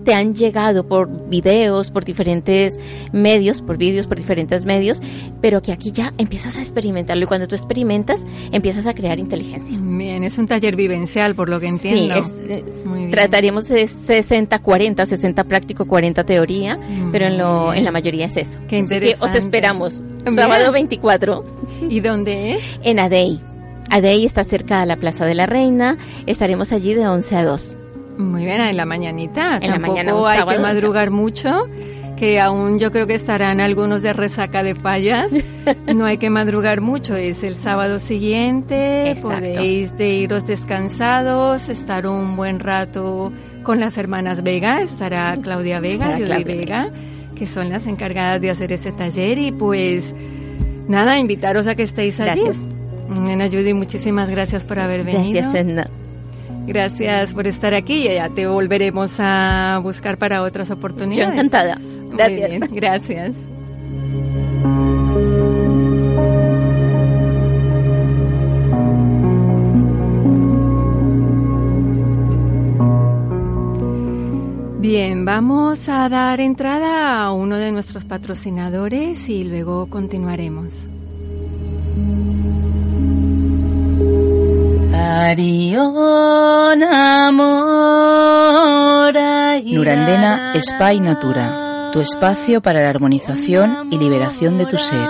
te han llegado por videos, por diferentes medios, por vídeos, por diferentes medios, pero que aquí ya empiezas a experimentarlo y cuando tú experimentas empiezas a crear inteligencia. Bien, es un taller vivencial por lo que entiendo. Sí, es, es, trataríamos de 60-40, 60 práctico, 40 teoría, mm, pero en, lo, en la mayoría es eso. Qué interesante. Así que os esperamos. Bien. Sábado 24. ¿Y dónde es? En ADEI. ADEI está cerca de la Plaza de la Reina. Estaremos allí de 11 a 2. Muy bien, en la mañanita. En Tampoco la mañana, hay que madrugar mucho. que aún yo creo que estarán algunos de resaca de fallas. No hay que madrugar mucho, es el sábado siguiente, podéis de iros descansados, estar un buen rato con las hermanas Vega, estará Claudia Vega, Judy Vega, que son las encargadas de hacer ese taller y pues nada, invitaros a que estéis allí. Gracias. Bueno, Judy, muchísimas gracias por haber venido. Gracias, Edna. Gracias por estar aquí y ya te volveremos a buscar para otras oportunidades. Yo encantada. Gracias. gracias. Bien, vamos a dar entrada a uno de nuestros patrocinadores y luego continuaremos. Nurandena Spa y Natura, tu espacio para la armonización y liberación de tu ser,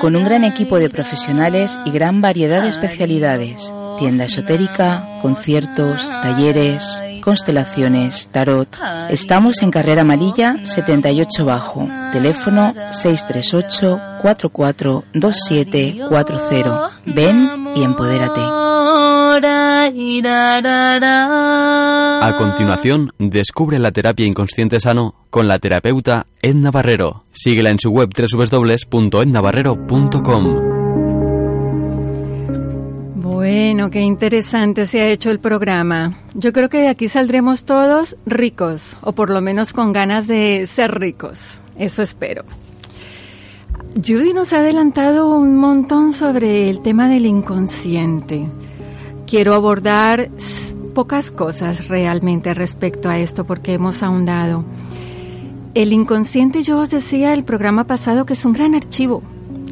con un gran equipo de profesionales y gran variedad de especialidades, tienda esotérica, conciertos, talleres, constelaciones, tarot. Estamos en Carrera Malilla 78 Bajo, teléfono 638 442740. Ven y empodérate. A continuación, descubre la terapia inconsciente sano con la terapeuta Edna Barrero. Síguela en su web www.ednabarrero.com. Bueno, qué interesante se ha hecho el programa. Yo creo que de aquí saldremos todos ricos, o por lo menos con ganas de ser ricos. Eso espero. Judy nos ha adelantado un montón sobre el tema del inconsciente. Quiero abordar pocas cosas realmente respecto a esto porque hemos ahondado. El inconsciente, yo os decía el programa pasado que es un gran archivo.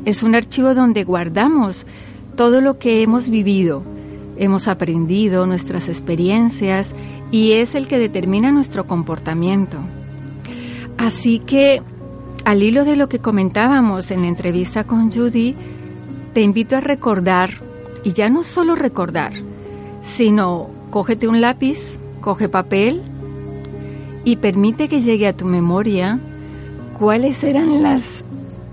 Es un archivo donde guardamos todo lo que hemos vivido, hemos aprendido, nuestras experiencias, y es el que determina nuestro comportamiento. Así que, al hilo de lo que comentábamos en la entrevista con Judy, te invito a recordar, y ya no solo recordar, sino cógete un lápiz, coge papel y permite que llegue a tu memoria cuáles eran las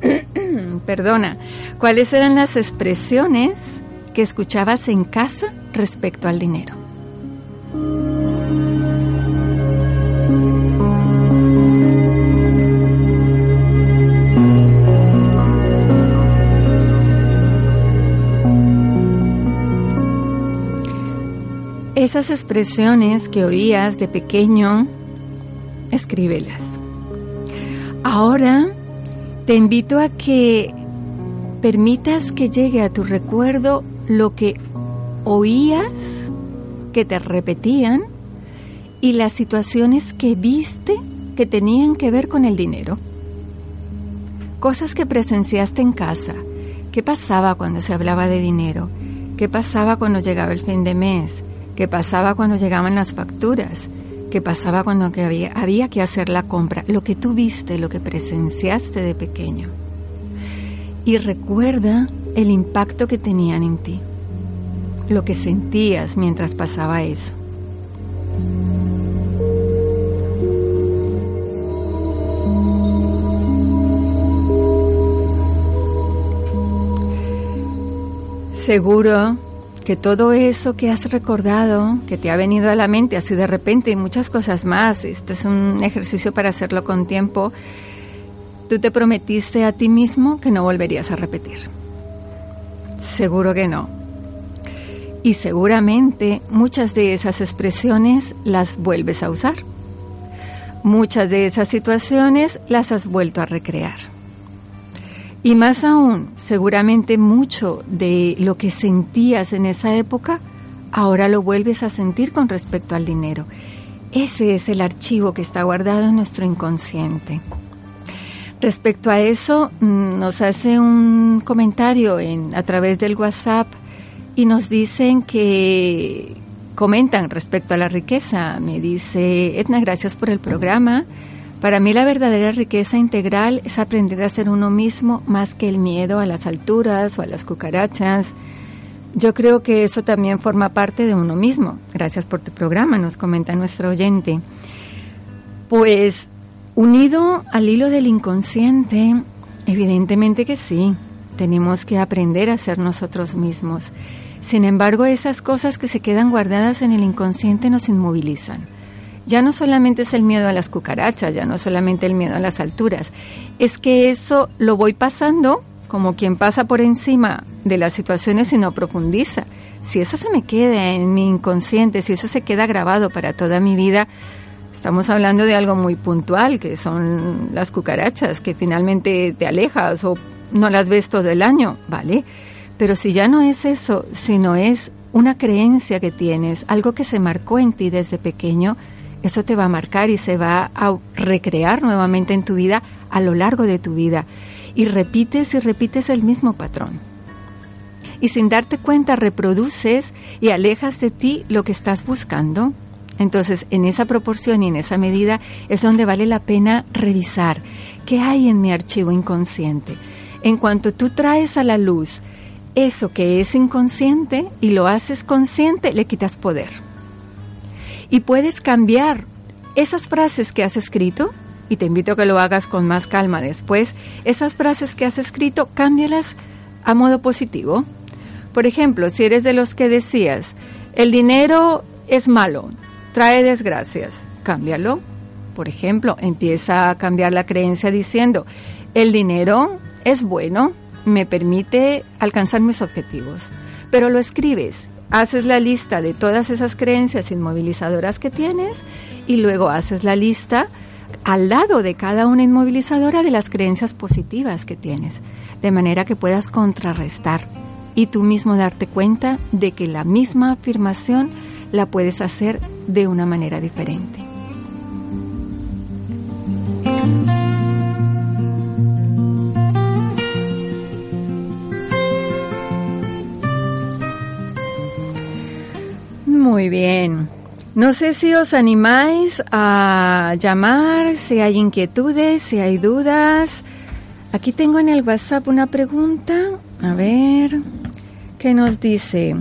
perdona, ¿cuáles eran las expresiones que escuchabas en casa respecto al dinero? Esas expresiones que oías de pequeño, escríbelas. Ahora te invito a que permitas que llegue a tu recuerdo lo que oías, que te repetían y las situaciones que viste que tenían que ver con el dinero. Cosas que presenciaste en casa. ¿Qué pasaba cuando se hablaba de dinero? ¿Qué pasaba cuando llegaba el fin de mes? ¿Qué pasaba cuando llegaban las facturas? que pasaba cuando había, había que hacer la compra, lo que tú viste, lo que presenciaste de pequeño. Y recuerda el impacto que tenían en ti, lo que sentías mientras pasaba eso. Seguro que todo eso que has recordado, que te ha venido a la mente así de repente y muchas cosas más, este es un ejercicio para hacerlo con tiempo, tú te prometiste a ti mismo que no volverías a repetir. Seguro que no. Y seguramente muchas de esas expresiones las vuelves a usar. Muchas de esas situaciones las has vuelto a recrear. Y más aún, seguramente mucho de lo que sentías en esa época, ahora lo vuelves a sentir con respecto al dinero. Ese es el archivo que está guardado en nuestro inconsciente. Respecto a eso, mm, nos hace un comentario en, a través del WhatsApp y nos dicen que comentan respecto a la riqueza. Me dice, Edna, gracias por el programa. Para mí la verdadera riqueza integral es aprender a ser uno mismo más que el miedo a las alturas o a las cucarachas. Yo creo que eso también forma parte de uno mismo. Gracias por tu programa, nos comenta nuestro oyente. Pues Unido al hilo del inconsciente, evidentemente que sí, tenemos que aprender a ser nosotros mismos. Sin embargo, esas cosas que se quedan guardadas en el inconsciente nos inmovilizan. Ya no solamente es el miedo a las cucarachas, ya no solamente el miedo a las alturas, es que eso lo voy pasando como quien pasa por encima de las situaciones y no profundiza. Si eso se me queda en mi inconsciente, si eso se queda grabado para toda mi vida, estamos hablando de algo muy puntual, que son las cucarachas, que finalmente te alejas o no las ves todo el año, ¿vale? Pero si ya no es eso, sino es una creencia que tienes, algo que se marcó en ti desde pequeño, eso te va a marcar y se va a recrear nuevamente en tu vida a lo largo de tu vida. Y repites y repites el mismo patrón. Y sin darte cuenta reproduces y alejas de ti lo que estás buscando. Entonces, en esa proporción y en esa medida es donde vale la pena revisar qué hay en mi archivo inconsciente en cuanto tú traes a la luz eso que es inconsciente y lo haces consciente, le quitas poder. Y puedes cambiar esas frases que has escrito, y te invito a que lo hagas con más calma después, esas frases que has escrito, cámbialas a modo positivo. Por ejemplo, si eres de los que decías, el dinero es malo, trae desgracias, cámbialo. Por ejemplo, empieza a cambiar la creencia diciendo, el dinero es bueno, me permite alcanzar mis objetivos. Pero lo escribes, haces la lista de todas esas creencias inmovilizadoras que tienes y luego haces la lista al lado de cada una inmovilizadora de las creencias positivas que tienes, de manera que puedas contrarrestar y tú mismo darte cuenta de que la misma afirmación la puedes hacer de una manera diferente. Muy bien. No sé si os animáis a llamar, si hay inquietudes, si hay dudas. Aquí tengo en el WhatsApp una pregunta. A ver, ¿qué nos dice?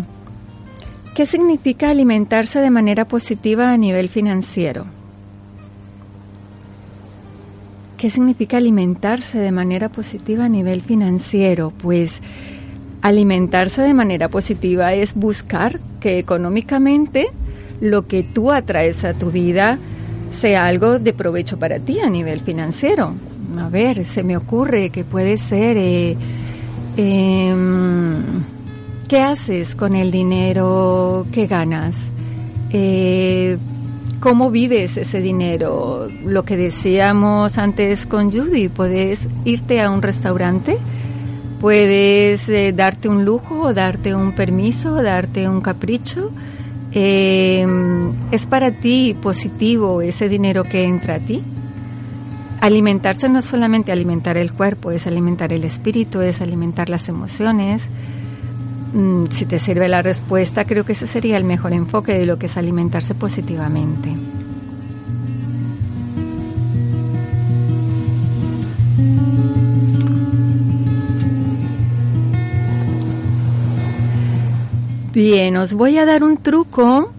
¿Qué significa alimentarse de manera positiva a nivel financiero? ¿Qué significa alimentarse de manera positiva a nivel financiero? Pues alimentarse de manera positiva es buscar que económicamente lo que tú atraes a tu vida sea algo de provecho para ti a nivel financiero. A ver, se me ocurre que puede ser, eh, em, ¿qué haces con el dinero que ganas? Eh, ¿Cómo vives ese dinero? Lo que decíamos antes con Judy, puedes irte a un restaurante Puedes eh, darte un lujo, darte un permiso, darte un capricho. Em, ¿Es para ti positivo ese dinero que entra a ti? Alimentarse no es solamente alimentar el cuerpo, es alimentar el espíritu, es alimentar las emociones. Mm, si te sirve la respuesta, creo que ese sería el mejor enfoque de lo que es alimentarse positivamente. Bien, os voy a dar un truco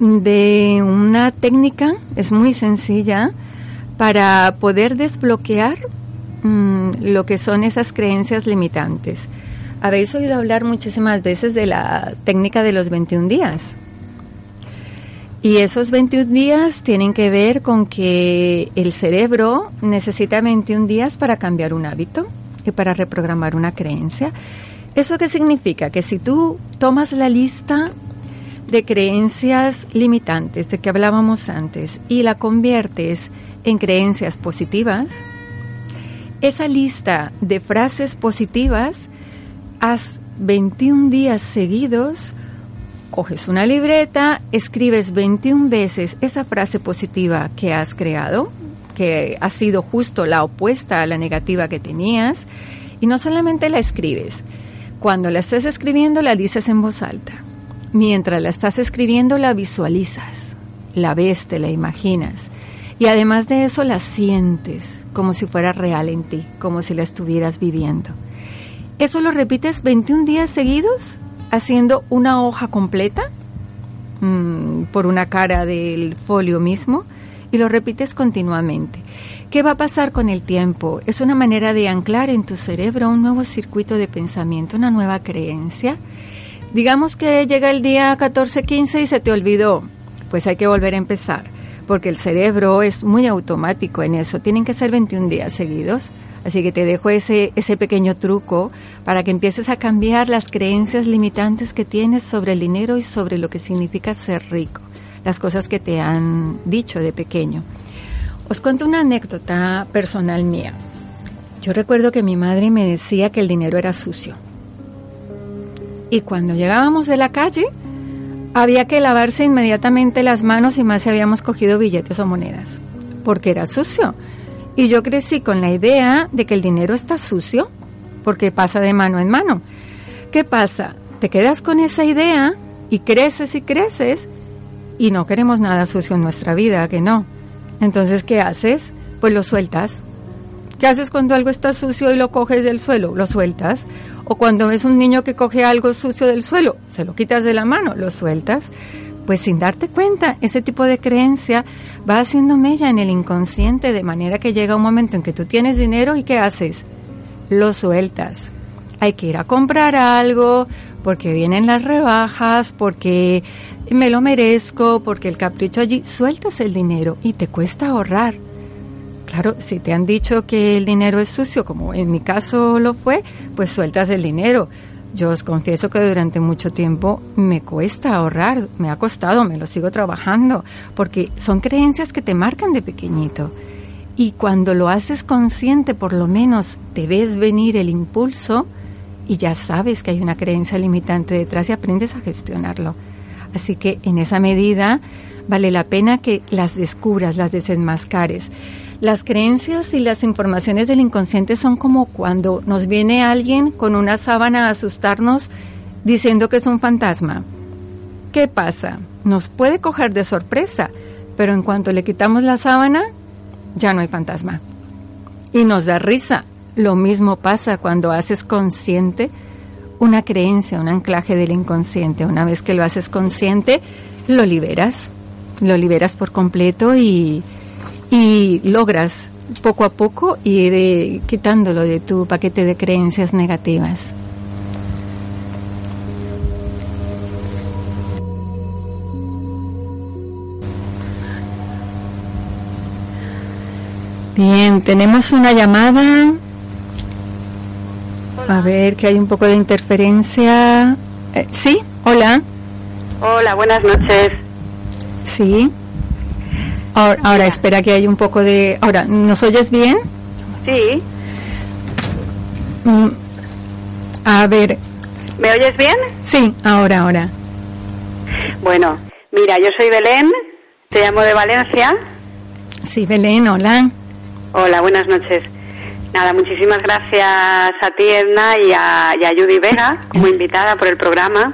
de una técnica, es muy sencilla, para poder desbloquear mm, lo que son esas creencias limitantes. Habéis oído hablar muchísimas veces de la técnica de los 21 días. Y esos 21 días tienen que ver con que el cerebro necesita 21 días para cambiar un hábito y para reprogramar una creencia. ¿Eso qué significa? Que si tú tomas la lista de creencias limitantes de que hablábamos antes y la conviertes en creencias positivas, esa lista de frases positivas, haz 21 días seguidos, coges una libreta, escribes 21 veces esa frase positiva que has creado, que ha sido justo la opuesta a la negativa que tenías, y no solamente la escribes, cuando la estés escribiendo la dices en voz alta. Mientras la estás escribiendo la visualizas, la ves, te la imaginas. Y además de eso la sientes como si fuera real en ti, como si la estuvieras viviendo. Eso lo repites 21 días seguidos, haciendo una hoja completa mm, por una cara del folio mismo y lo repites continuamente. ¿Qué va a pasar con el tiempo? Es una manera de anclar en tu cerebro un nuevo circuito de pensamiento, una nueva creencia. Digamos que llega el día 14-15 y se te olvidó, pues hay que volver a empezar, porque el cerebro es muy automático en eso. Tienen que ser 21 días seguidos. Así que te dejo ese, ese pequeño truco para que empieces a cambiar las creencias limitantes que tienes sobre el dinero y sobre lo que significa ser rico, las cosas que te han dicho de pequeño. Os cuento una anécdota personal mía. Yo recuerdo que mi madre me decía que el dinero era sucio. Y cuando llegábamos de la calle, había que lavarse inmediatamente las manos y más si habíamos cogido billetes o monedas, porque era sucio. Y yo crecí con la idea de que el dinero está sucio, porque pasa de mano en mano. ¿Qué pasa? Te quedas con esa idea y creces y creces y no queremos nada sucio en nuestra vida, que no. Entonces, ¿qué haces? Pues lo sueltas. ¿Qué haces cuando algo está sucio y lo coges del suelo? Lo sueltas. O cuando ves un niño que coge algo sucio del suelo, se lo quitas de la mano, lo sueltas. Pues sin darte cuenta, ese tipo de creencia va haciendo mella en el inconsciente de manera que llega un momento en que tú tienes dinero y ¿qué haces? Lo sueltas. Hay que ir a comprar algo porque vienen las rebajas, porque me lo merezco, porque el capricho allí, sueltas el dinero y te cuesta ahorrar. Claro, si te han dicho que el dinero es sucio, como en mi caso lo fue, pues sueltas el dinero. Yo os confieso que durante mucho tiempo me cuesta ahorrar, me ha costado, me lo sigo trabajando, porque son creencias que te marcan de pequeñito. Y cuando lo haces consciente, por lo menos te ves venir el impulso y ya sabes que hay una creencia limitante detrás y aprendes a gestionarlo. Así que en esa medida vale la pena que las descubras, las desenmascares. Las creencias y las informaciones del inconsciente son como cuando nos viene alguien con una sábana a asustarnos diciendo que es un fantasma. ¿Qué pasa? Nos puede coger de sorpresa, pero en cuanto le quitamos la sábana, ya no hay fantasma. Y nos da risa. Lo mismo pasa cuando haces consciente una creencia, un anclaje del inconsciente. Una vez que lo haces consciente, lo liberas, lo liberas por completo y, y logras poco a poco ir eh, quitándolo de tu paquete de creencias negativas. Bien, tenemos una llamada. A ver, que hay un poco de interferencia. Eh, sí, hola. Hola, buenas noches. Sí. Ahora, espera que hay un poco de... Ahora, ¿nos oyes bien? Sí. Mm, a ver. ¿Me oyes bien? Sí, ahora, ahora. Bueno, mira, yo soy Belén, te llamo de Valencia. Sí, Belén, hola. Hola, buenas noches. Nada, muchísimas gracias a ti, Edna, y a, Judy Vega como invitada por el programa.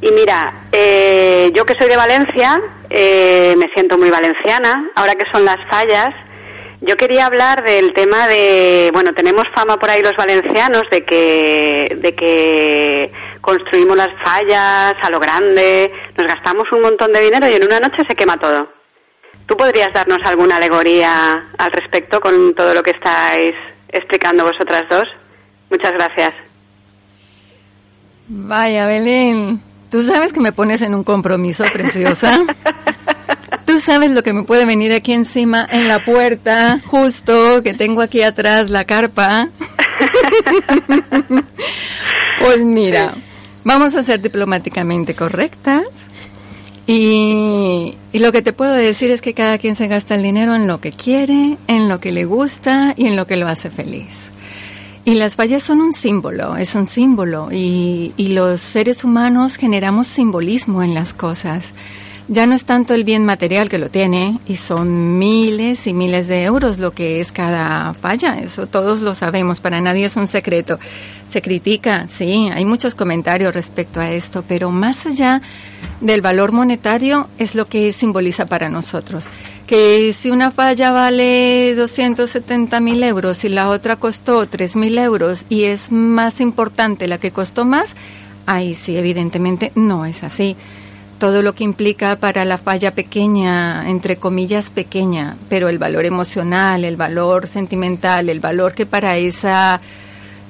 Y mira, eh, yo que soy de Valencia, eh, me siento muy valenciana. Ahora que son las fallas, yo quería hablar del tema de, bueno, tenemos fama por ahí los valencianos de que, de que construimos las fallas a lo grande, nos gastamos un montón de dinero y en una noche se quema todo. ¿Tú podrías darnos alguna alegoría al respecto con todo lo que estáis explicando vosotras dos? Muchas gracias. Vaya, Belén, tú sabes que me pones en un compromiso, preciosa. Tú sabes lo que me puede venir aquí encima en la puerta, justo que tengo aquí atrás la carpa. pues mira, vamos a ser diplomáticamente correctas. Y, lo que te puedo decir es que cada quien se gasta el dinero en lo que quiere, en lo que le gusta y en lo que lo hace feliz. Y las fallas son un símbolo, es un símbolo y los seres humanos generamos simbolismo en las cosas. Ya no es tanto el bien material que lo tiene y son miles y miles de euros lo que es cada falla, eso todos lo sabemos, para nadie es un secreto. Se critica, sí, hay muchos comentarios respecto a esto, pero más allá del valor monetario es lo que simboliza para nosotros. Que si una falla vale 270 mil euros y la otra costó 3 mil euros y es más importante la que costó más, ahí sí, evidentemente no es así todo lo que implica para la falla pequeña, entre comillas pequeña, pero el valor emocional, el valor sentimental, el valor que para esa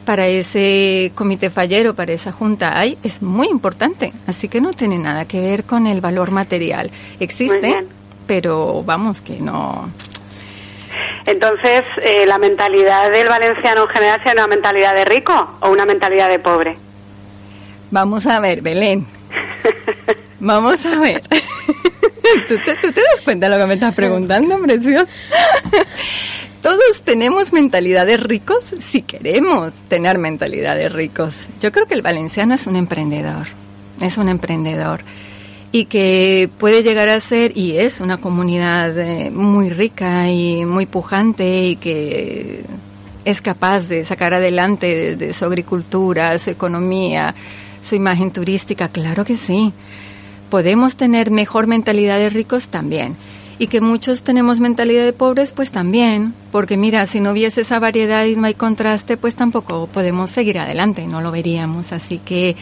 para ese comité fallero, para esa junta hay, es muy importante. Así que no tiene nada que ver con el valor material. Existe, pero vamos que no. Entonces, eh, ¿la mentalidad del valenciano en general es una mentalidad de rico o una mentalidad de pobre? Vamos a ver, Belén. Vamos a ver. ¿Tú te, das cuenta de lo que me estás preguntando, precioso? Todos tenemos mentalidades ricos si queremos tener mentalidades ricos. Yo creo que el valenciano es un emprendedor, es un emprendedor y que puede llegar a ser y es una comunidad eh, muy rica y muy pujante y que es capaz de sacar adelante de su agricultura, su economía, su imagen turística, claro que sí. Podemos tener mejor mentalidad de ricos también. Y que muchos tenemos mentalidad de pobres, pues también. Porque mira, si no hubiese esa variedad y no hay contraste, pues tampoco podemos seguir adelante, no lo veríamos. Así que,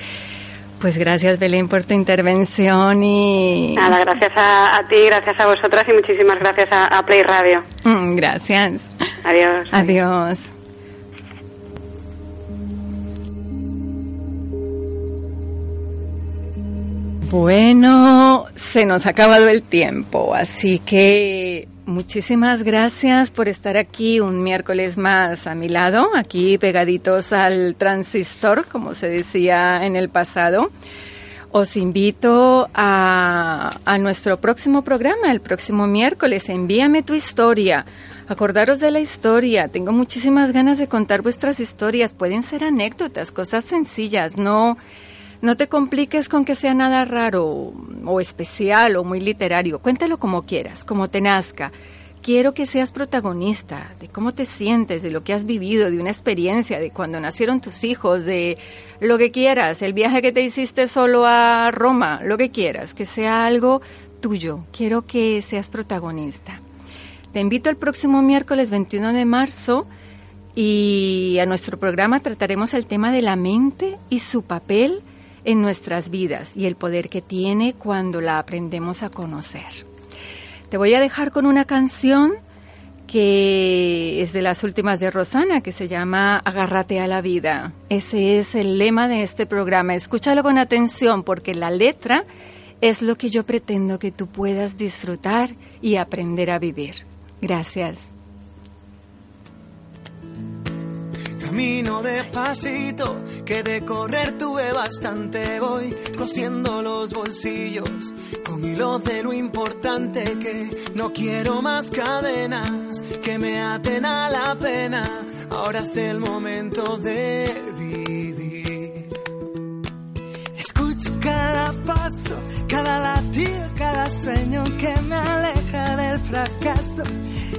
pues gracias Belén por tu intervención y... Nada, gracias a, ti, gracias a vosotras y muchísimas gracias a, Play Radio. Mm, gracias. Adiós. Adiós. Bueno, se nos ha acabado el tiempo, así que muchísimas gracias por estar aquí un miércoles más a mi lado, aquí pegaditos al transistor, como se decía en el pasado. Os invito a, a nuestro próximo programa, el próximo miércoles. Envíame tu historia. Acordaros de la historia. Tengo muchísimas ganas de contar vuestras historias. Pueden ser anécdotas, cosas sencillas, no no te compliques con que sea nada raro o especial o muy literario. Cuéntalo como quieras, como te nazca. Quiero que seas protagonista de cómo te sientes, de lo que has vivido, de una experiencia, de cuando nacieron tus hijos, de lo que quieras, el viaje que te hiciste solo a Roma, lo que quieras, que sea algo tuyo. Quiero que seas protagonista. Te invito el próximo miércoles 21 de marzo y a nuestro programa trataremos el tema de la mente y su papel en nuestras vidas y el poder que tiene cuando la aprendemos a conocer. Te voy a dejar con una canción que es de las últimas de Rosana, que se llama Agárrate a la vida. Ese es el lema de este programa. Escúchalo con atención porque la letra es lo que yo pretendo que tú puedas disfrutar y aprender a vivir. Gracias. Camino despacito, que de correr tuve bastante. Voy cosiendo los bolsillos con hilos de lo importante que no quiero más cadenas que me aten a la pena. Ahora es el momento de vivir cada paso, cada latido, cada sueño que me aleja del fracaso.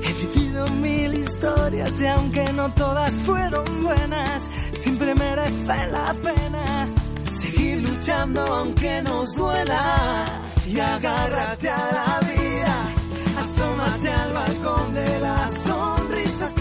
He vivido mil historias y aunque no todas fueron buenas, siempre merece la pena seguir luchando aunque nos duela. Y agárrate a la vida, asómate al balcón de las sonrisas.